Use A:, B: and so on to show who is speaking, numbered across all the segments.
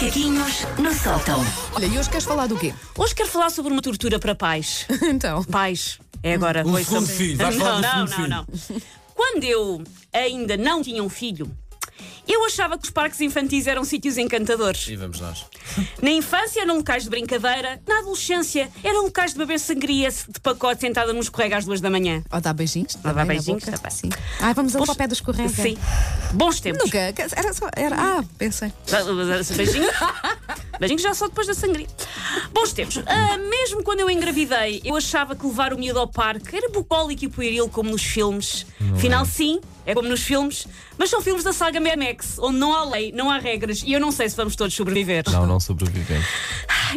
A: Macaquinhos no sótão.
B: Olha, e hoje queres falar do quê?
C: Hoje quero falar sobre uma tortura para pais.
B: então.
C: Pais. É agora.
D: Um
C: Oi,
D: segundo filho, vais
C: não,
D: falar do
C: não,
D: segundo
C: não, não. Quando eu ainda não tinha um filho, eu achava que os parques infantis eram sítios encantadores.
D: E vamos nós.
C: Na infância eram locais de brincadeira, na adolescência eram locais de beber sangria de pacote sentada num escorrega às duas da manhã.
B: Ou dá beijinhos?
C: Ou
B: na
C: beijinhos também.
B: Sim. Ai, vamos ali
C: Bons-
B: para o pé do escorrega.
C: Sim. Bons tempos.
B: Nunca. Era só. Era, ah, pensei.
C: Beijinhos. Beijinhos já só depois da sangria. Bons tempos. Ah, mesmo quando eu engravidei, eu achava que levar o miúdo ao parque era bucólico e pueril como nos filmes. Afinal, sim, é como nos filmes, mas são filmes da saga Mad Max, onde não há lei, não há regras e eu não sei se vamos todos sobreviver.
D: Não, não sobrevivemos.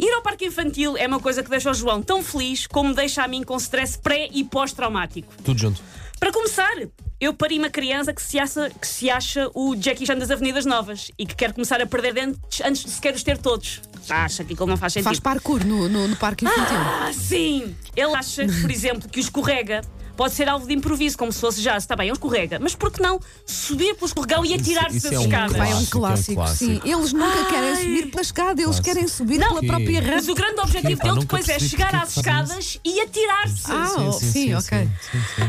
C: Ir ao parque infantil é uma coisa que deixa o João tão feliz como deixa a mim com stress pré e pós-traumático.
D: Tudo junto.
C: Para começar, eu pari uma criança que se, acha, que se acha o Jackie Chan das Avenidas Novas e que quer começar a perder dentes antes de sequer os ter todos. Acha que aquilo não faz sentido.
B: Faz parkour no, no, no parque infantil.
C: Ah, sim! Ele acha, por exemplo, que o escorrega pode ser alvo de improviso, como se fosse já, está bem, é um escorrega, mas por que não subir pelo escorregão e atirar-se das
D: é um
C: escadas?
B: Vai, é um
D: Clássico, é um
B: clássico, sim.
D: clássico.
B: Eles nunca
C: Ai.
B: querem subir pela escada, eles
D: Clássico.
B: querem subir
C: Não,
B: pela própria
C: Mas
B: rampa.
C: o grande objetivo dele depois é chegar às
D: que fazem
C: escadas e atirar-se.
B: Ah, oh, sim, ok.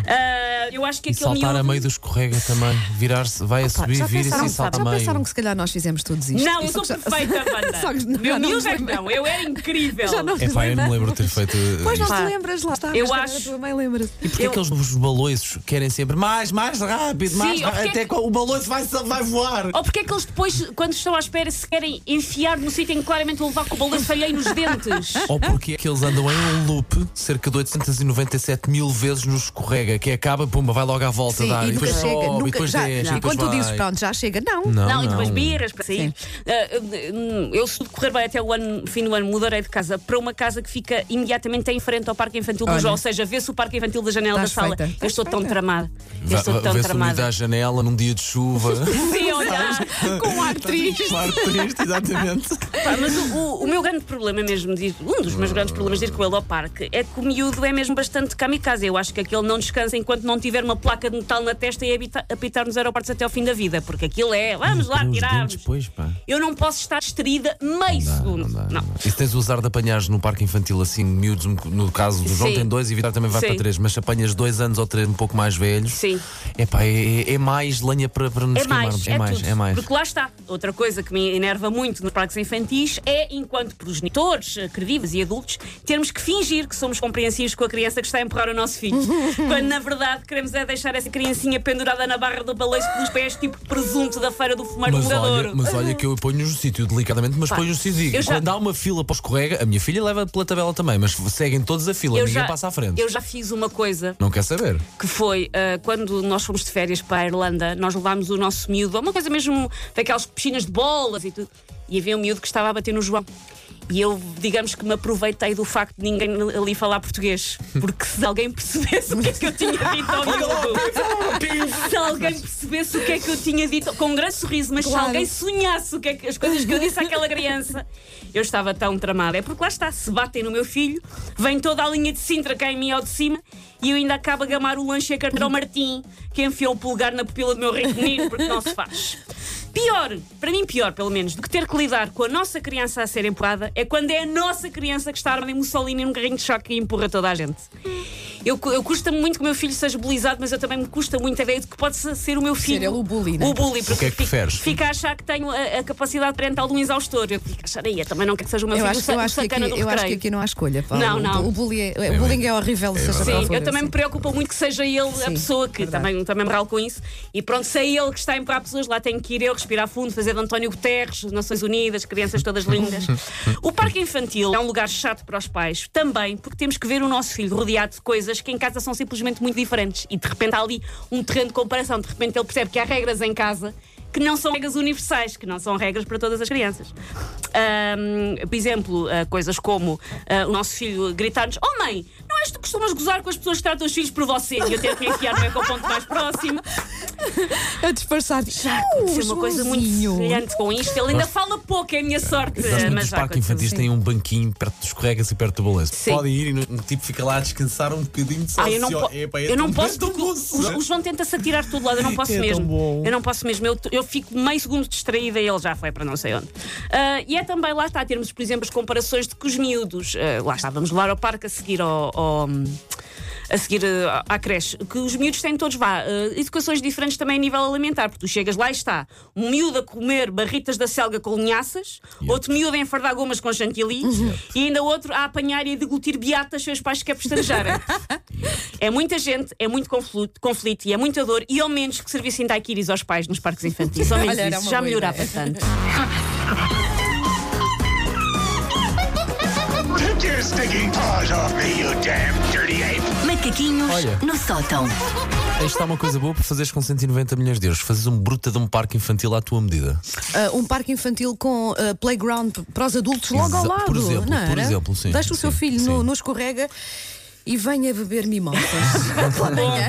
C: Ah, eu acho que
D: E
C: aquele
D: saltar
C: miúdo...
D: a meio do escorrega também. Virar-se, vai a subir, vira-se e salta a
B: já
D: meio.
B: pensaram que se calhar nós fizemos todos isto?
C: Não, eu sou
B: que
C: perfeita, banda.
B: Que
C: Meu miúdo é que não, eu era incrível.
B: Já não
D: É pá, eu não me lembro de ter feito. uh,
B: Pois não te lembras, lá está.
C: Eu
B: mas
C: acho-
B: A tua mãe lembra-se.
D: E
C: Eu-
D: que eles, os baloiços, querem sempre mais, mais rápido, mais
C: Sim,
D: rápido,
C: porque-
D: até que o baloiço vai, vai voar?
C: Ou porque é que eles depois, quando estão à espera, se querem enfiar no sítio em que claramente vão levar com o balanço alheio nos dentes?
D: Ou porque é que eles andam em um loop cerca de 897 mil vezes no escorrega, que acaba, pumba, vai logo à volta
B: Sim,
D: dar,
B: e
D: e
B: nunca
D: depois
B: chega.
D: sobe,
B: Nunca,
D: e depois
B: já,
D: desce, e
B: e
D: depois
B: quando tu dizes pronto, já chega, não.
D: Não,
C: Não, e depois
D: não.
C: birras para sair. Ah, ah, eu, se tudo correr bem até o ano, fim do ano, mudarei de casa para uma casa que fica imediatamente em frente ao Parque Infantil do
B: Olha.
C: João. Ou seja, vê-se o Parque Infantil da janela da sala.
B: feita.
C: Eu estou tão tramada. Eu estou tão tramada.
D: à janela num dia de chuva.
C: Sim,
B: Com um ar triste.
D: Claro, triste, exatamente.
C: Pá, mas o, o- o meu grande problema mesmo, de ir- um dos meus grandes problemas de ir com ele ao parque, é que o miúdo é mesmo bastante kamikaze. Eu acho que aquele não descansa enquanto não tiver uma placa de metal na testa e apitar nos aeroportos até ao fim da vida. Porque aquilo é, vamos lá,
D: Os
C: tirarmos.
D: dentes, pois, pá.
C: Eu não posso estar distraída meio segundo.
D: Não dá,
C: Não.
D: não dá. E se tens o azar de apanhares no parque infantil assim, miúdos, um- no caso do João
C: Sim.
D: tem dois e Vitor também vai
C: Sim.
D: para três, mas se apanhas dois anos ou três um pouco mais velhos,
C: Sim.
D: epá, é, é, é mais lenha para, para nos
C: É mais,
D: queimarmos.
C: é,
D: É mais,
C: tudo.
D: é mais.
C: Porque lá está. Outra coisa que me enerva muito nos parques infantis é, enquanto progenitores, eh, credíveis e adultos, termos que fingir que somos compreensivos com a criança que está a empurrar o nosso filho. quando na verdade queremos é deixar essa criancinha pendurada na barra do balanço pelos pés, tipo presunto da feira do fumeiro
D: Mas olha, mas olha que eu ponho-nos no sítio delicadamente, mas
C: Pá,
D: ponho-nos no sítio.
C: já-
D: Quando há uma fila para o escorrega, a minha filha leva pela tabela também, mas seguem todos a fila,
C: Eu
D: ninguém
C: já,
D: passa à frente.
C: eu já fiz uma coisa
D: Não quer saber?
C: que foi ah, quando nós fomos de férias para a Irlanda, nós levámos o nosso miúdo a uma coisa mesmo daquelas piscinas de bolas e tudo. E havia um miúdo que estava a bater no João. E eu, digamos que me aproveitei do facto de ninguém ali falar português. Porque se alguém percebesse o que é que eu tinha dito ao miúdo, se alguém percebesse o que é que eu tinha dito, com um grande sorriso, mas
B: Claro.
C: se alguém sonhasse o que é que, as coisas que eu disse àquela criança, eu estava tão tramada. É porque lá está, se batem no meu filho, vem toda a linha de Sintra cá em mim ao de cima e eu ainda acabo a gamar o lanche a carteira ao Martim, que enfiou o polegar na pupila do meu rico menino, porque não se faz. Pior, para mim pior pelo menos, do que ter que lidar com a nossa criança a ser empurrada, é quando é a nossa criança que está armada em Mussolini num carrinho de choque e empurra toda a gente. Eu, eu custa-me muito que o meu filho seja bulizado, mas eu também me custa muito a ideia de que pode ser o meu filho.
B: ele o bully, né?
C: O bully, porque
D: que é que
C: fica-
D: preferes?
C: Fica a achar que tenho a, a capacidade parental de um exaustor. Eu fico a achar aí, eu também não quero que seja o meu
B: Eu
C: filho
B: acho,
C: o
B: eu
C: o
B: acho que aqui,
C: sacana do
B: eu acho que aqui não há escolha. Paulo.
C: Não, não.
B: O, bullying é, o bullying é horrível, seja qual
C: Sim, eu também
B: assim.
C: me preocupa muito que seja ele a
B: Sim,
C: pessoa que
B: verdade.
C: também, também me ralo com isso. E pronto, se é ele que está a empurrar pessoas, lá tenho que ir eu respirar fundo, fazer de António Guterres, Nações Unidas, crianças todas lindas. o parque infantil é um lugar chato para os pais, também porque temos que ver o nosso filho rodeado de coisas que em casa são simplesmente muito diferentes. E de repente há ali um terreno de comparação, de repente ele percebe que há regras em casa que não são regras universais, que não são regras para todas as crianças. Ahm, por exemplo, ah, coisas como ah, o nosso filho gritar-nos: Oh mãe, não és tu que costumas gozar com as pessoas que tratam os filhos por você? E eu ter que enfiar no ecoponto mais próximo.
B: A disfarçar.
C: Já aconteceu uma coisa muito semelhante com isto. Ele ainda fala pouco, é a minha sorte. Mas já
D: parques infantis têm um banquinho perto dos escorregas e perto do balanço. Podem ir e o tipo fica lá a descansar um bocadinho só
C: Ah, eu não,
D: se-
C: po-
D: Epá, é
C: eu não posso
D: é
C: porque o, João tenta-se atirar de todo lado, eu não posso
D: É tão
C: mesmo. Eu não posso mesmo. Eu, eu fico meio segundo distraída e ele já foi para não sei onde. Ah, e é também lá está, termos, por exemplo, as comparações de que os miúdos, ah, lá está, vamos levar ao parque a seguir ao. A seguir ah, à creche, que os miúdos têm todos, vá, ah, educações diferentes também a nível alimentar, porque tu chegas lá e está um miúdo a comer barritas da selga com linhaças, outro miúdo a enfardar gomas com chantilly e ainda outro a apanhar e a deglutir beatas seus pais que é pestanejarem. É muita gente, é muito conflito, conflito e é muita dor, e ao menos que servissem daiquiris aos pais nos parques infantis. Ao menos
B: Olha,
C: isso já melhorava
B: ideia.
C: tanto.
A: Macaquinhos
D: Olha.
A: no sótão.
D: Aí está uma coisa boa para fazeres com 190 milhões de euros. Fazes um bruta de um parque infantil à tua medida.
B: Ah, um parque infantil com ah, playground para os adultos logo ao lado.
D: por exemplo,
B: não
D: por exemplo, sim,
B: Deixa o seu
D: sim,
B: filho
D: sim.
B: no, no escorrega e venha beber mimosas. Pela manhã.